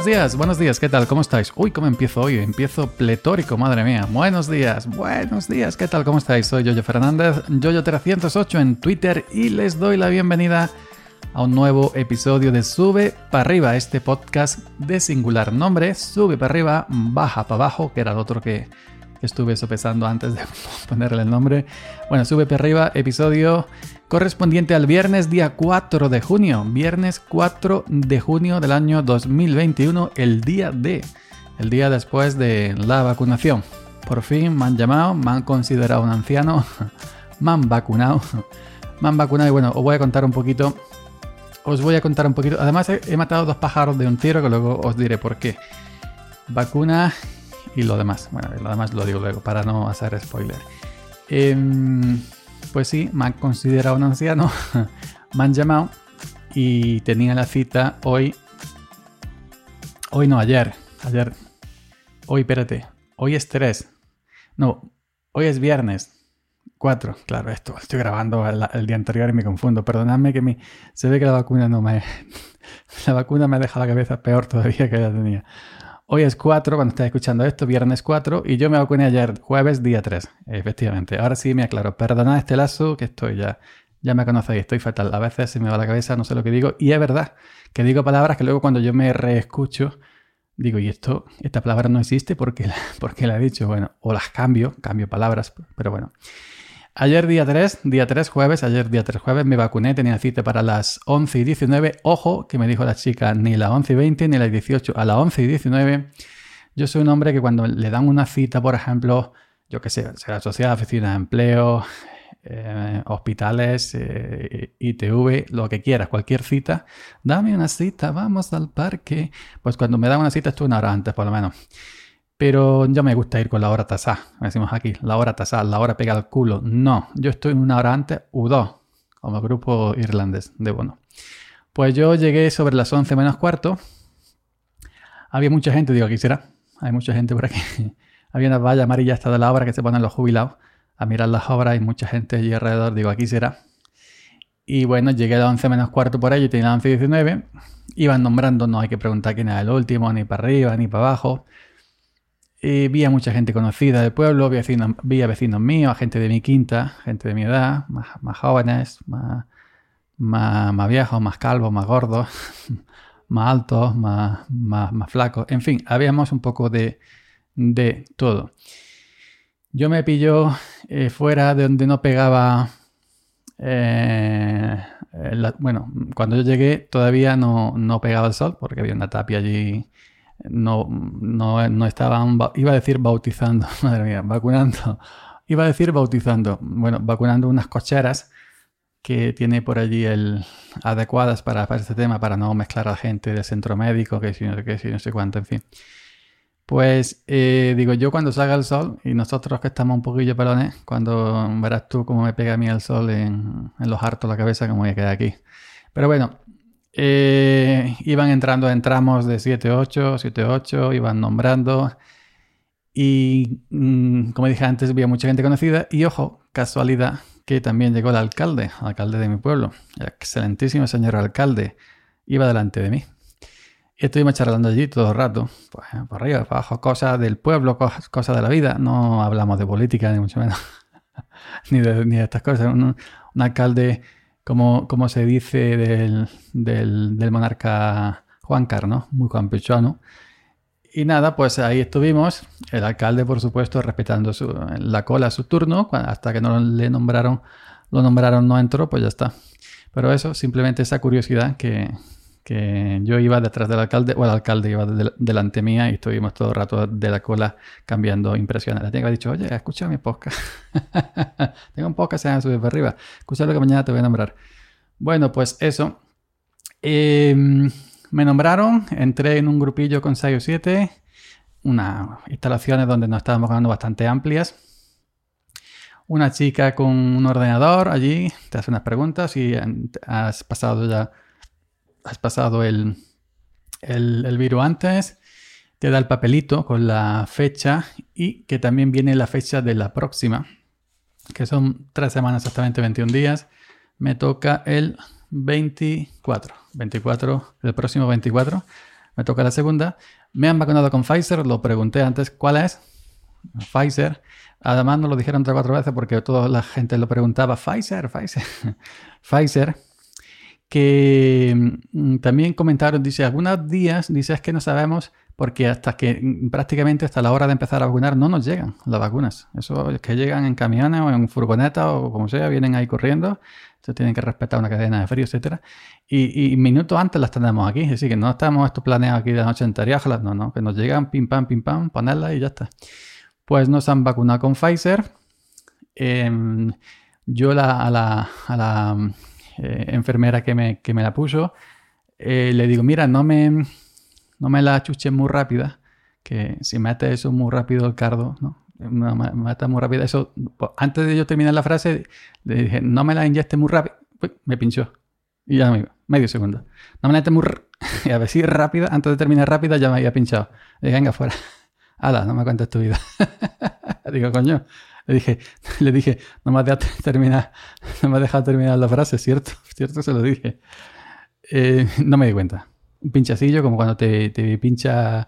Buenos días, buenos días, ¿qué tal? ¿Cómo estáis? Uy, ¿cómo empiezo hoy? Empiezo pletórico, madre mía. Buenos días, buenos días, ¿qué tal? ¿Cómo estáis? Soy Yoyo Fernández, Yoyo308 en Twitter y les doy la bienvenida a un nuevo episodio de Sube para arriba, este podcast de singular nombre, Sube para arriba, baja para abajo, que era el otro que estuve sopesando antes de ponerle el nombre. Bueno, Sube para arriba, episodio correspondiente al viernes día 4 de junio. Viernes 4 de junio del año 2021, el día de, el día después de la vacunación. Por fin me han llamado, me han considerado un anciano, me han vacunado, me han vacunado y bueno, os voy a contar un poquito, os voy a contar un poquito. Además he, matado dos pájaros de un tiro que luego os diré por qué. Vacuna y lo demás. Bueno, lo demás lo digo luego para no hacer spoiler. Eh, pues sí, me han considerado un anciano, me han llamado y tenía la cita hoy. Hoy no, ayer. Ayer. Hoy, espérate. Hoy es 3. No, hoy es viernes. 4. Claro, esto. Estoy grabando el, día anterior y me confundo. Perdonadme que se ve que la vacuna no me. la vacuna me deja la cabeza peor todavía que ya tenía. Hoy es 4, cuando estáis escuchando esto, viernes 4, y yo me vacuné ayer, jueves, día 3, efectivamente. Ahora sí me aclaro. Perdonad este lazo, que estoy ya, ya me conocéis, estoy fatal. A veces se me va la cabeza, no sé lo que digo, y es verdad que digo palabras que luego cuando yo me reescucho, digo, y esto, esta palabra no existe porque porque la he dicho. Bueno, o las cambio, cambio palabras, pero bueno. Ayer día 3, día 3 jueves, ayer día 3 jueves me vacuné, tenía cita para las 11 y 19. Ojo, que me dijo la chica, ni las 11 y 20 ni las 18, a las 11 y 19. Yo soy un hombre que cuando le dan una cita, por ejemplo, yo qué sé, sea sociedad, oficina de empleo, eh, hospitales, eh, ITV, lo que quieras, cualquier cita, dame una cita, vamos al parque. Pues cuando me dan una cita estoy una hora antes, por lo menos. Pero ya me gusta ir con la hora tasada. Decimos aquí, la hora tasada, la hora pega al culo. No, yo estoy una hora antes u dos, como grupo irlandés de bono. Pues yo llegué sobre las 11 menos cuarto. Había mucha gente, digo, aquí será. Hay mucha gente por aquí. Había una valla amarilla hasta de la obra que se ponen los jubilados a mirar las obras y mucha gente allí alrededor. Digo, aquí será. Y bueno, llegué a las 11 menos cuarto por ahí, tenía las 11 y 19. Iban nombrando, no hay que preguntar quién era el último, ni para arriba, ni para abajo. Y vi a mucha gente conocida del pueblo, vi a, vecinos, vi a vecinos míos, a gente de mi quinta, gente de mi edad, más, más jóvenes, más, más, más, viejos, más calvos, más gordos, más altos, más, más, flacos. En fin, habíamos un poco de, de todo. Yo me pilló eh, fuera de donde no pegaba... Eh, bueno, cuando yo llegué todavía no, no pegaba el sol porque había una tapia allí no, no, no estaban, iba a decir bautizando, madre mía, vacunando, iba a decir bautizando, bueno, vacunando unas cocheras que tiene por allí el, adecuadas para, para este tema, para no mezclar a gente del centro médico, que si no sé si no sé cuánto, en fin. Pues eh, digo, yo cuando salga el sol, y nosotros que estamos un poquillo pelones, cuando verás tú cómo me pega a mí el sol en, en los hartos la cabeza, como voy a quedar aquí. Pero bueno, eh, iban entrando en tramos de 7-8, 7-8, iban nombrando. Y mm, como dije antes, había mucha gente conocida. Y ojo, casualidad, que también llegó el alcalde, el alcalde de mi pueblo. El excelentísimo señor alcalde. Iba delante de mí. Y estuvimos charlando allí todo el rato. Pues por arriba, por abajo, cosas del pueblo, cosas, de la vida. No hablamos de política, ni mucho menos. ni, de, ni, de, estas cosas. un alcalde como, se dice del, monarca Juan Carlos, muy campechano. Y nada, pues ahí estuvimos. El alcalde, por supuesto, respetando la cola su turno, hasta que no le nombraron, lo nombraron, no entró, pues ya está. Pero eso, simplemente esa curiosidad que, yo iba detrás del alcalde, o el alcalde iba delante mía y estuvimos todo el rato de la cola cambiando impresiones. La tengo dicho, oye, escucha mi podcast. Tengo un podcast, se llama Sube para arriba. Escucha lo que mañana te voy a nombrar. Bueno, pues eso. Em, me nombraron, entré en un grupillo con 6 o 7, unas instalaciones donde nos estábamos ganando bastante amplias. Una chica con un ordenador allí te hace unas preguntas y has pasado ya has pasado el, el, virus antes, te da el papelito con la fecha y que también viene la fecha de la próxima, que son tres semanas exactamente, 21 días. Me toca el 24, 24, el próximo 24. me toca la segunda. Me han vacunado con Pfizer, lo pregunté antes, ¿cuál es? Pfizer. Además, nos lo dijeron tres o cuatro veces porque toda la gente lo preguntaba, Pfizer, Pfizer, Pfizer. Que mm, también comentaron, dice, algunos días, dice, es que no sabemos porque hasta que mm, prácticamente hasta la hora de empezar a vacunar no nos llegan las vacunas. Eso es que llegan en camiones o en furgonetas o como sea, vienen ahí corriendo, se tienen que respetar una cadena de frío, etcétera. Y, minutos antes las tenemos aquí, decir, que no estamos estos planeados aquí de noche anterior, no, no, que nos llegan pim pam, pim pam, ponerlas y ya está. Pues nos han vacunado con Pfizer. Em, yo la, a la, a la eh, enfermera que me, que me la puso, eh, le digo, mira, no me no me la chuches muy rápida, que si mete eso muy rápido el cardo, ¿no? mata muy rápido. Eso, antes de yo terminar la frase, le dije, no me la inyecte muy rápido. me pinchó. Y ya me medio segundo. No me la inyecte muy y a ver si rápida, antes de terminar rápida ya me había pinchado. Le dije, venga, fuera. Hala, no me cuentes tu vida. Digo, coño. Le dije, le dije, no me dejado terminar, no dejado terminar la frase, ¿cierto? ¿Cierto? Se lo dije. Eh, no me di cuenta un pinchacillo, como cuando te, pincha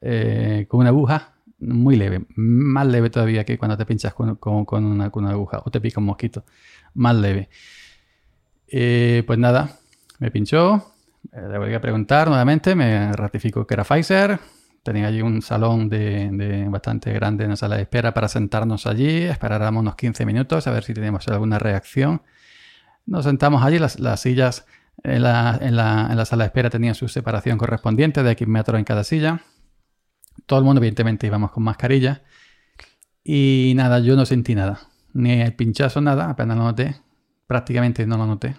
eh, con una aguja, muy leve, más leve todavía que cuando te pinchas con, una, aguja o te pica un mosquito, más leve. Eh, pues nada, me pinchó, eh, le voy a preguntar nuevamente, me ratificó que era Pfizer, tenía allí un salón de, bastante grande en la sala de espera para sentarnos allí, esperáramos unos 15 minutos a ver si teníamos alguna reacción. Nos sentamos allí, las, las sillas en la, en, la, en la, sala de espera tenían su separación correspondiente de X metros en cada silla. Todo el mundo, evidentemente, íbamos con mascarilla. Y nada, yo no sentí nada. Ni el pinchazo, nada, apenas lo noté. Prácticamente no lo noté.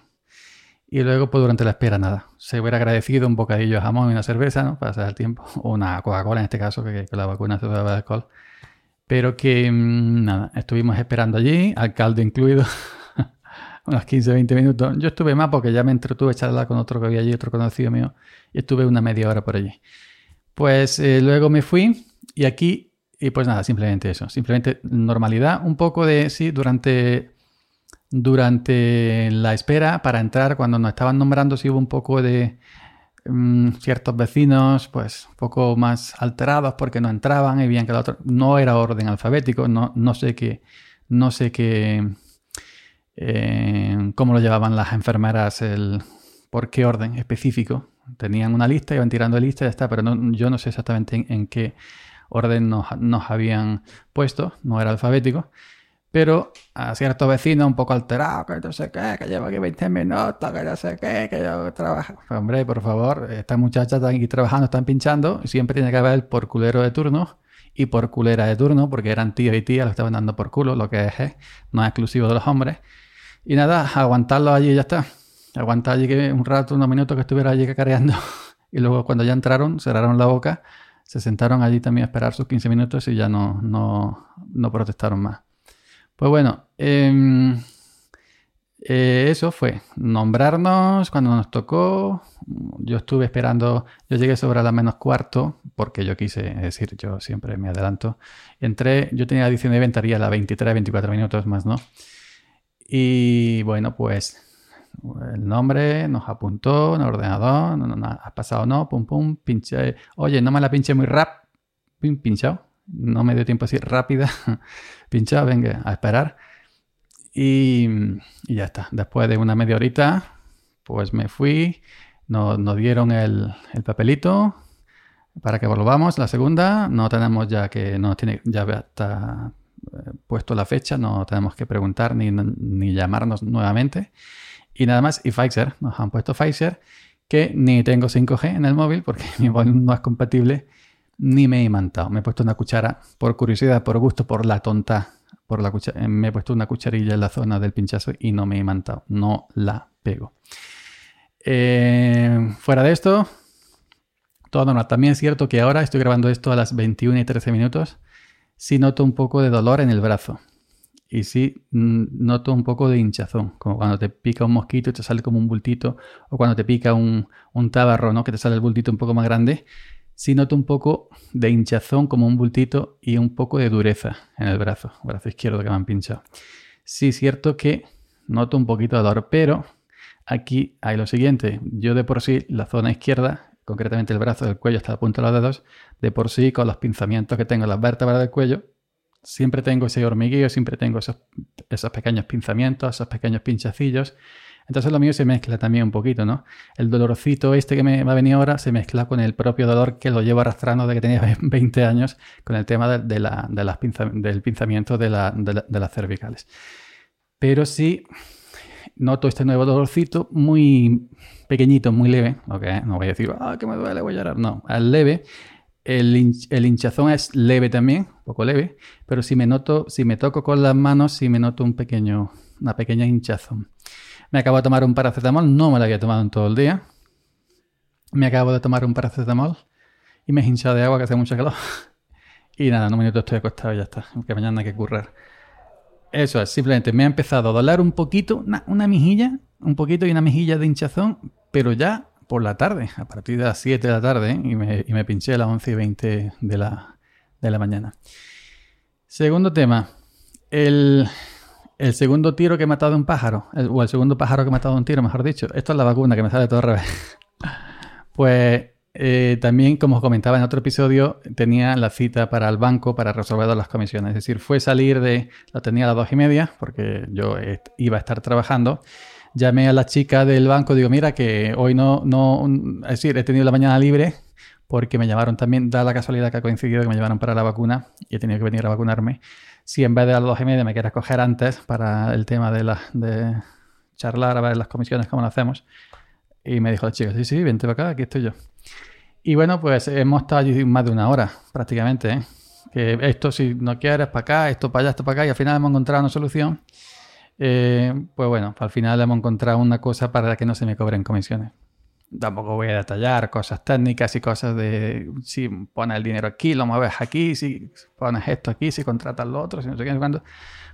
Y luego, pues durante la espera, nada. Se hubiera agradecido un bocadillo de jamón y una cerveza, ¿no? Para hacer el tiempo. O una Coca-Cola en este caso, que, la vacuna se de alcohol. Pero que, mm, nada, estuvimos esperando allí, alcalde incluido. unos 15, 20 minutos. Yo estuve más porque ya me entretuve charlar con otro que había allí, otro conocido mío, y estuve una media hora por allí. Pues eh, luego me fui y aquí, y pues nada, simplemente eso, simplemente normalidad, un poco de, sí, durante, durante la espera para entrar, cuando nos estaban nombrando, sí hubo un poco de mm, ciertos vecinos, pues un poco más alterados porque no entraban y bien que el otro, no era orden alfabético, no, no sé qué, no sé qué eh, cómo lo llevaban las enfermeras, el, por qué orden específico. Tenían una lista, iban tirando lista y ya está, pero yo no sé exactamente en, qué orden nos, habían puesto, no era alfabético. Pero a ciertos vecinos un poco alterados, que no sé qué, que lleva aquí 20 minutos, que no sé qué, que yo trabajo. Pues, hombre, por favor, estas muchachas están aquí trabajando, están pinchando, siempre tiene que haber por culero de turno y por culera de turno, porque eran tíos y tías, lo estaban dando por culo, lo que es, ¿eh? no es exclusivo de los hombres. Y nada, aguantarlo allí y ya está. Aguantar allí que un rato, unos minutos que estuviera allí cacareando. Y luego cuando ya entraron, cerraron la boca, se sentaron allí también a esperar sus 15 minutos y ya no, no, no protestaron más. Pues bueno, em, eh, eso fue nombrarnos cuando nos tocó. Yo estuve esperando, yo llegué sobre la menos cuarto, porque yo quise, es decir, yo siempre me adelanto. Entré, yo tenía la edición de inventaría a las 23, 24 minutos más, ¿no? Y bueno, pues el nombre nos apuntó el ordenador, no, no, has pasado no, pum pum, pinché. Oye, no me la pinché muy rap, pinchado. No me dio tiempo así rápida, pinchado, venga, a esperar. Y, ya está. Después de una media horita, pues me fui, nos, nos dieron el, el, papelito para que volvamos. La segunda, no tenemos ya que, no tiene, ya está puesto la fecha, no tenemos que preguntar ni, ni llamarnos nuevamente. Y nada más, y Pfizer, nos han puesto Pfizer, que ni tengo 5G en el móvil porque mi móvil no es compatible, ni me he imantado. Me he puesto una cuchara por curiosidad, por gusto, por la tonta. Por la cuchara, me he puesto una cucharilla en la zona del pinchazo y no me he imantado. No la pego. Eh, fuera de esto, todo normal. También es cierto que ahora estoy grabando esto a las 21 y 13 minutos sí noto un poco de dolor en el brazo. Y sí mm, noto un poco de hinchazón, como cuando te pica un mosquito y te sale como un bultito, o cuando te pica un, un tabarro, ¿no? que te sale el bultito un poco más grande. Sí noto un poco de hinchazón, como un bultito, y un poco de dureza en el brazo, brazo izquierdo que me han pinchado. Sí, es cierto que noto un poquito de dolor, pero aquí hay lo siguiente. Yo de por sí, la zona izquierda, concretamente el brazo del cuello hasta el punto de los dedos, de por sí con los pinzamientos que tengo en las vértebras del cuello, siempre tengo ese hormigueo, siempre tengo esos, esos pequeños pinzamientos, esos pequeños pinchacillos. Entonces lo mío se mezcla también un poquito, ¿no? El dolorcito este que me va a venir ahora se mezcla con el propio dolor que lo llevo arrastrando desde que tenía 20 años con el tema de, la, de las del pinzamiento de, las cervicales. Pero sí noto este nuevo dolorcito muy pequeñito, muy leve. Okay, no voy a decir, ah, que me duele, voy a llorar. No, es leve. El, hinchazón es leve también, poco leve, pero si me noto, si me toco con las manos, si me noto un pequeño, una pequeña hinchazón. Me acabo de tomar un paracetamol, no me lo había tomado en todo el día. Me acabo de tomar un paracetamol y me he hinchado de agua que hace mucho calor. y nada, en un minuto estoy acostado y ya está, que mañana hay que currar. Eso es, simplemente me ha empezado a doler un poquito, una, mejilla, un poquito y una mejilla de hinchazón, pero ya por la tarde, a partir de las 7 de la tarde, y, me, pinché a las 11 y 20 de la, de la mañana. Segundo tema, el, segundo tiro que he matado a un pájaro, o el segundo pájaro que he matado a un tiro, mejor dicho. Esto es la vacuna que me sale todo al revés. pues eh, también, como os comentaba en otro episodio, tenía la cita para el banco para resolver las comisiones. Es decir, fue salir de. La tenía a las dos y media, porque yo iba a estar trabajando. Llamé a la chica del banco, digo, mira, que hoy no. no es decir, he tenido la mañana libre porque me llamaron también, da la casualidad que ha coincidido que me llamaron para la vacuna y he tenido que venir a vacunarme. Si en vez de a las dos y media me quieres coger antes para el tema de, la, de charlar, a ver las comisiones, cómo lo hacemos. Y me dijo la chica, sí, sí, vente para acá, aquí estoy yo. Y bueno, pues hemos estado allí más de una hora prácticamente. ¿eh? Que esto si no quieres para acá, esto para allá, esto para acá, y al final hemos encontrado una solución. Eh, pues bueno, al final hemos encontrado una cosa para que no se me cobren comisiones. Tampoco voy a detallar cosas técnicas y cosas de si pones el dinero aquí, lo mueves aquí, si pones esto aquí, si contratas lo otro, si no sé qué, cuando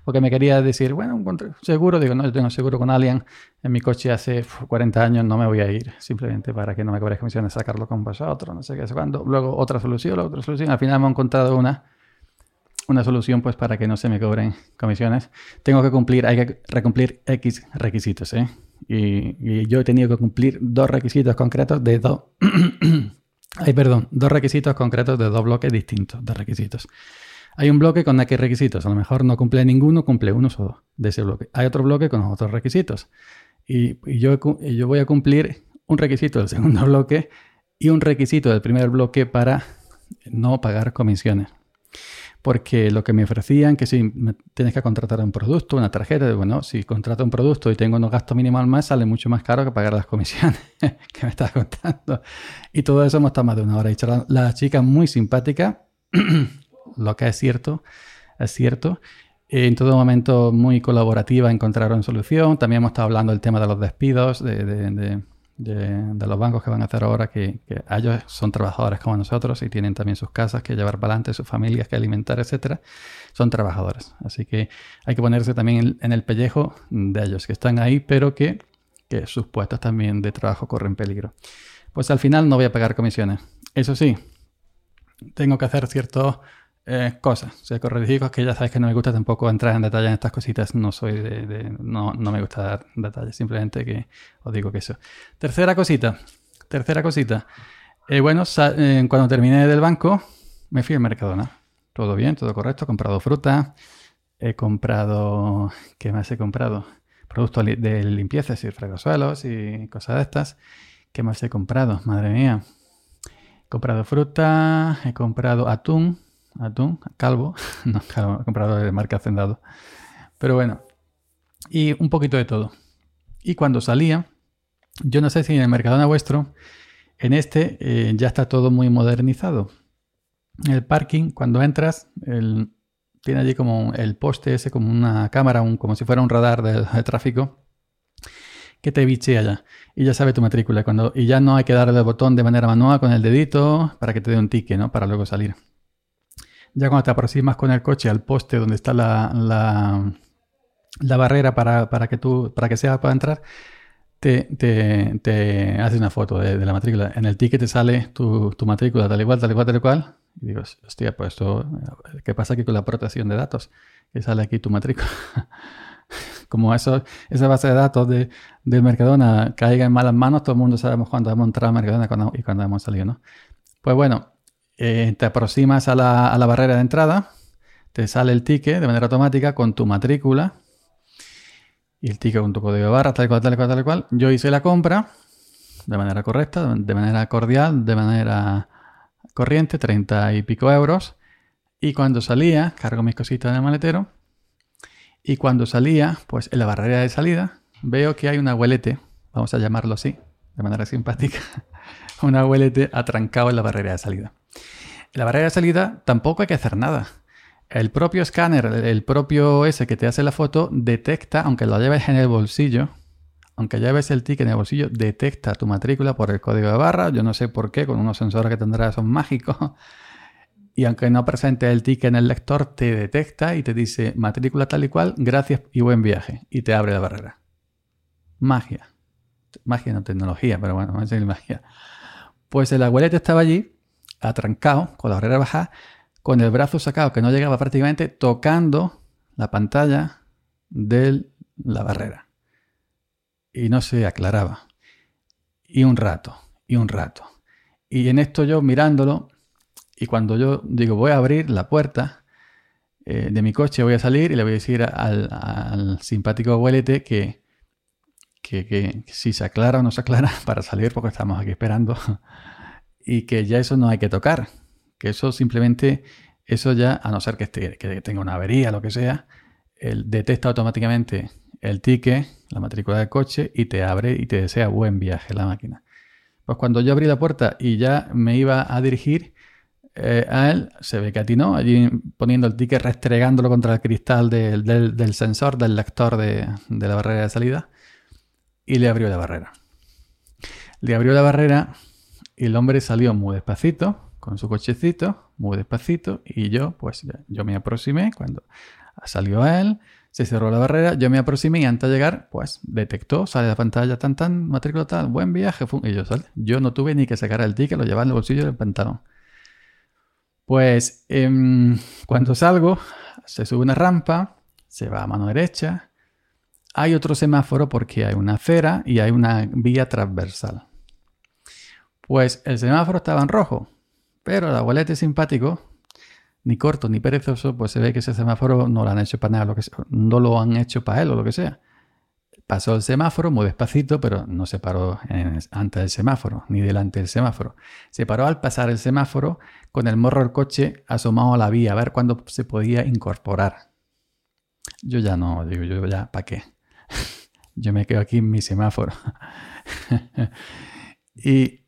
porque me quería decir, bueno, seguro, digo, no, yo tengo seguro con Allianz en mi coche hace 40 años, no me voy a ir, simplemente para que no me cobres comisiones, sacarlo con vosotros, no sé qué, sé cuándo. Luego otra solución, otra solución, al final hemos encontrado una, una solución pues para que no se me cobren comisiones. Tengo que cumplir, hay que recumplir X requisitos, ¿eh? Y, y yo he tenido que cumplir dos requisitos concretos de dos... Ay, perdón, dos requisitos concretos de dos bloques distintos de requisitos. Hay un bloque con X requisitos. A lo mejor no cumple ninguno, cumple uno solo de ese bloque. Hay otro bloque con otros requisitos. Y, yo, yo voy a cumplir un requisito del segundo bloque y un requisito del primer bloque para no pagar comisiones. Porque lo que me ofrecían, que si tienes que contratar un producto, una tarjeta, bueno, si contrato un producto y tengo unos gastos mínimos al mes, sale mucho más caro que pagar las comisiones que me estás contando. Y todo eso hemos estado más de una hora. Y la chica muy simpática lo que es cierto, es cierto. En todo momento muy colaborativa encontraron solución. También hemos estado hablando del tema de los despidos, de, los bancos que van a hacer ahora, que, ellos son trabajadores como nosotros y tienen también sus casas que llevar para adelante, sus familias que alimentar, etcétera. Son trabajadores. Así que hay que ponerse también en el pellejo de ellos, que están ahí, pero que, que sus puestos también de trabajo corren peligro. Pues al final no voy a pagar comisiones. Eso sí, tengo que hacer ciertos eh, cosas. O sea, corregir que ya sabes que no me gusta tampoco entrar en detalle en estas cositas. No soy de, no, no, me gusta dar detalles. Simplemente que os digo que eso. Tercera cosita. Tercera cosita. Eh, bueno, eh, cuando terminé del banco, me fui al Mercadona. Todo bien, todo correcto. He comprado fruta. He comprado. ¿Qué más he comprado? Productos de limpieza, es decir, y cosas de estas. ¿Qué más he comprado? Madre mía. He comprado fruta, he comprado atún, atún, calvo, no, calvo, he comprado de marca Hacendado. Pero bueno, y un poquito de todo. Y cuando salía, yo no sé si en el Mercadona vuestro, en este eh, ya está todo muy modernizado. El parking, cuando entras, tiene allí como el poste ese, como una cámara, un, como si fuera un radar de, tráfico, que te bichea ya. Y ya sabe tu matrícula. Cuando, y ya no hay que darle el botón de manera manual con el dedito para que te dé un ticket, ¿no? Para luego salir. Ya cuando te aproximas con el coche al poste donde está la, la, barrera para, que tú, para que sea para entrar, te, te, hace una foto de, la matrícula. En el ticket te sale tu, matrícula tal igual, tal igual, tal cual. Y digo, hostia, pues esto, ¿qué pasa aquí con la protección de datos? Que sale aquí tu matrícula. como eso, esa base de datos de, del Mercadona caiga en malas manos, todo el mundo sabemos cuándo hemos entrado a Mercadona y cuándo hemos salido, ¿no? Pues bueno, eh, te aproximas a la, a la barrera de entrada, te sale el ticket de manera automática con tu matrícula y el ticket con tu código de barra, tal cual, tal cual, tal cual. Yo hice la compra de manera correcta, de manera cordial, de manera corriente, 30 y pico euros. Y cuando salía, cargo mis cositas en el maletero. Y cuando salía, pues en la barrera de salida, veo que hay un abuelete, vamos a llamarlo así, de manera simpática, un abuelete atrancado en la barrera de salida. La barrera de salida tampoco hay que hacer nada. El propio escáner, el propio ese que te hace la foto, detecta, aunque lo lleves en el bolsillo, aunque lleves el ticket en el bolsillo, detecta tu matrícula por el código de barra. Yo no sé por qué, con unos sensores que tendrá son mágicos. Y aunque no presente el ticket en el lector, te detecta y te dice matrícula tal y cual, gracias y buen viaje. Y te abre la barrera. Magia. Magia no tecnología, pero bueno, es magia. Pues el abuelete estaba allí, atrancado, con la barrera baja, con el brazo sacado, que no llegaba prácticamente, tocando la pantalla de la barrera. Y no se aclaraba. Y un rato, y un rato. Y en esto yo mirándolo, y cuando yo digo voy a abrir la puerta eh, de mi coche, voy a salir y le voy a decir al, simpático abuelete que, que, que, si se aclara o no se aclara para salir, porque estamos aquí esperando, y que ya eso no hay que tocar, que eso simplemente, eso ya, a no ser que, esté, que tenga una avería, lo que sea, él detecta automáticamente el ticket, la matrícula del coche y te abre y te desea buen viaje la máquina. Pues cuando yo abrí la puerta y ya me iba a dirigir eh, a él, se ve que atinó, allí poniendo el ticket, restregándolo contra el cristal del, sensor, del lector de, de la barrera de salida, y le abrió la barrera. Le abrió la barrera y el hombre salió muy despacito, con su cochecito, muy despacito, y yo, pues yo me aproximé, cuando salió él, se cerró la barrera, yo me aproximé y antes de llegar, pues detectó, sale la pantalla tan tan, matrícula tal, buen viaje, y yo, yo no tuve ni que sacar el ticket, lo llevaba en el bolsillo del pantalón. Pues em, cuando salgo, se sube una rampa, se va a mano derecha, hay otro semáforo porque hay una acera y hay una vía transversal. Pues el semáforo estaba en rojo, pero el abuelete simpático, ni corto ni perezoso, pues se ve que ese semáforo no lo han hecho para nada, lo que no lo han hecho para él o lo que sea. Pasó el semáforo muy despacito, pero no se paró antes del semáforo, ni delante del semáforo. Se paró al pasar el semáforo con el morro del coche asomado a la vía, a ver cuándo se podía incorporar. Yo ya no, digo, yo ya, ¿para qué? yo me quedo aquí en mi semáforo. y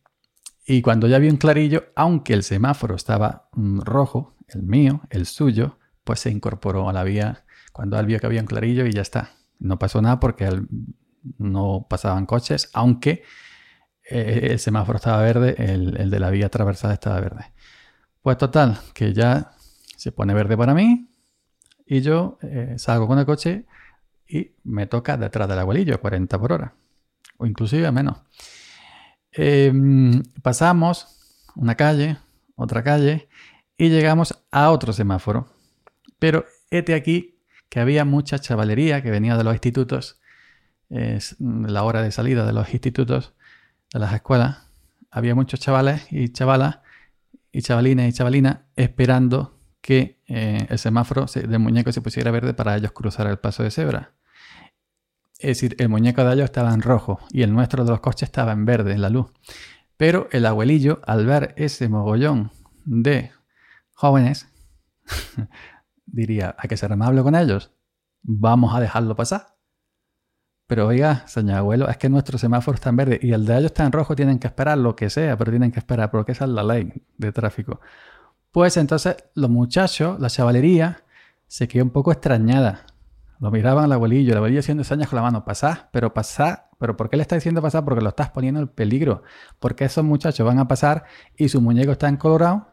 y cuando ya vi un clarillo, aunque el semáforo estaba mm, rojo, el mío, el suyo, pues se incorporó a la vía cuando él vio que había un clarillo y ya está. No pasó nada porque no pasaban coches, aunque eh, el semáforo estaba verde, el, de la vía atravesada estaba verde. Pues total, que ya se pone verde para mí y yo eh, salgo con el coche y me toca detrás del abuelillo, 40 por hora, o inclusive menos. Em, pasamos una calle, otra calle y llegamos a otro semáforo. Pero este aquí que había mucha chavalería que venía de los institutos, es la hora de salida de los institutos, de las escuelas. Había muchos chavales y chavalas y chavalines y chavalinas esperando que eh, el semáforo del muñeco se pusiera verde para ellos cruzar el paso de cebra. Es decir, el muñeco de ellos estaba en rojo y el nuestro de los coches estaba en verde, en la luz. Pero el abuelillo, al ver ese mogollón de jóvenes, diría, hay que ser amable con ellos. Vamos a dejarlo pasar. Pero oiga, señor abuelo, es que nuestro semáforo está en verde y el de ellos está en rojo, tienen que esperar lo que sea, pero tienen que esperar porque esa es la ley de tráfico. Pues entonces los muchachos, la chavalería, se quedó un poco extrañada. Lo miraban al abuelillo, el abuelillo haciendo señas con la mano, pasá, pero pasá, pero ¿por qué le está diciendo pasar? Porque lo estás poniendo en peligro, porque esos muchachos van a pasar y su muñeco está en colorado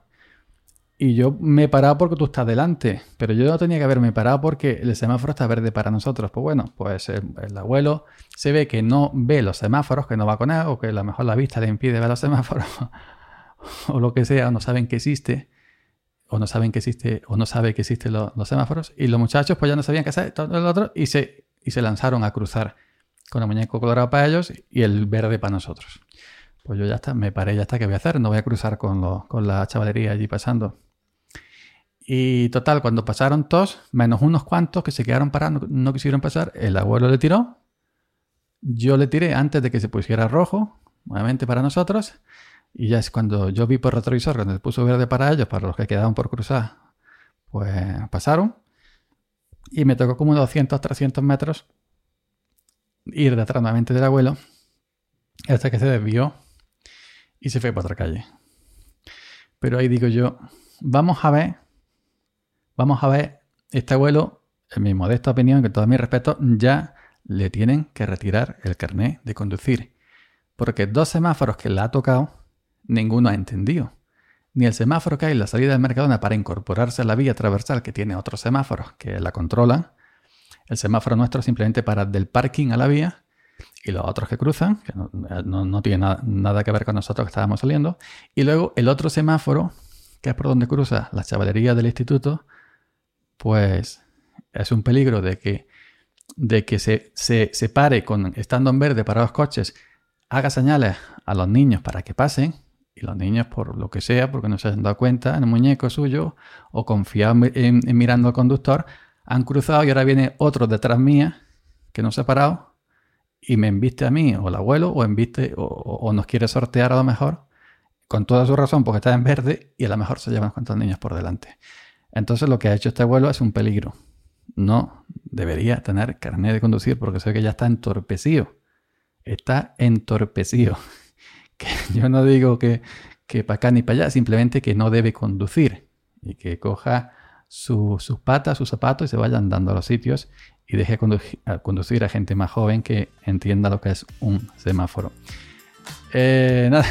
y yo me he parado porque tú estás delante, pero yo no tenía que haberme parado porque el semáforo está verde para nosotros. Pues bueno, pues el, el, abuelo se ve que no ve los semáforos, que no va con él, o que a lo mejor la vista le impide ver los semáforos, o lo que sea, no saben que existe o no saben que existe, o no sabe que existen los, semáforos, y los muchachos pues ya no sabían qué hacer, todo el otro, y se, y se lanzaron a cruzar con el muñeco colorado para ellos y el verde para nosotros. Pues yo ya está, me paré, ya está, ¿qué voy a hacer? No voy a cruzar con, con la chavalería allí pasando. Y total, cuando pasaron todos, menos unos cuantos que se quedaron parados, no, quisieron pasar, el abuelo le tiró. Yo le tiré antes de que se pusiera rojo, nuevamente para nosotros. Y ya es cuando yo vi por retrovisor, cuando se puso verde para ellos, para los que quedaban por cruzar, pues pasaron. Y me tocó como 200, 300 metros ir detrás nuevamente del abuelo hasta que se desvió y se fue para otra calle. Pero ahí digo yo, vamos a ver Vamos a ver, este abuelo, en mi modesta opinión, que todo mi respeto, ya le tienen que retirar el carnet de conducir. Porque dos semáforos que le ha tocado, ninguno ha entendido. Ni el semáforo que hay en la salida del Mercadona para incorporarse a la vía transversal que tiene otros semáforos que la controlan. El semáforo nuestro simplemente para del parking a la vía y los otros que cruzan, que no, no, tiene nada, nada, que ver con nosotros que estábamos saliendo. Y luego el otro semáforo, que es por donde cruza la chavalería del instituto, pues es un peligro de que, de que se, se, pare con, estando en verde para los coches, haga señales a los niños para que pasen, y los niños, por lo que sea, porque no se han dado cuenta en el muñeco suyo, o confiado en, mirando al conductor, han cruzado y ahora viene otro detrás mía, que no se ha parado, y me enviste a mí, o el abuelo, o enviste, o, o, nos quiere sortear a lo mejor, con toda su razón, porque está en verde, y a lo mejor se llevan cuantos niños por delante. Entonces lo que ha hecho este abuelo es un peligro. No debería tener carnet de conducir porque sé que ya está entorpecido. Está entorpecido. Que yo no digo que, que para acá ni para allá, simplemente que no debe conducir y que coja sus patas, sus zapatos y se vaya andando a los sitios y deje conducir a gente más joven que entienda lo que es un semáforo. Eh, nada.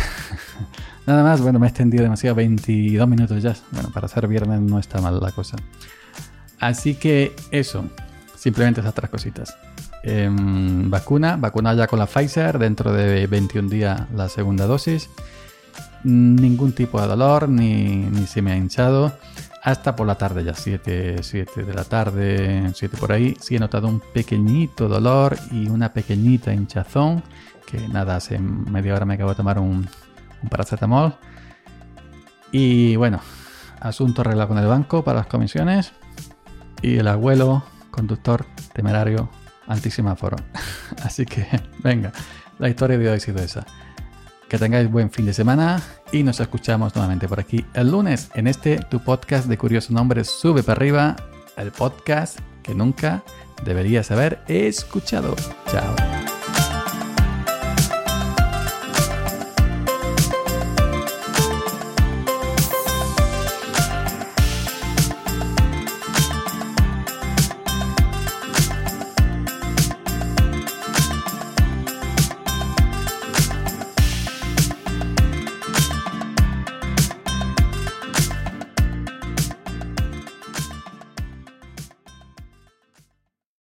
Nada más, bueno, me he extendido demasiado, 22 minutos ya. Bueno, para ser viernes no está mal la cosa. Así que eso, simplemente esas tres cositas. Em, vacuna, vacuna ya con la Pfizer, dentro de 21 días la segunda dosis. Ningún tipo de dolor, ni, ni se me ha hinchado. Hasta por la tarde, ya 7, 7 de la tarde, 7 por ahí, sí he notado un pequeñito dolor y una pequeñita hinchazón. Que nada, hace media hora me acabo de tomar un, un paracetamol. Y bueno, asunto arreglado con el banco para las comisiones. Y el abuelo, conductor temerario, antisemáforo. Así que, venga, la historia de hoy ha sido esa. Que tengáis buen fin de semana y nos escuchamos nuevamente por aquí el lunes en este tu podcast de curioso nombre Sube para arriba, el podcast que nunca deberías haber escuchado. Chao.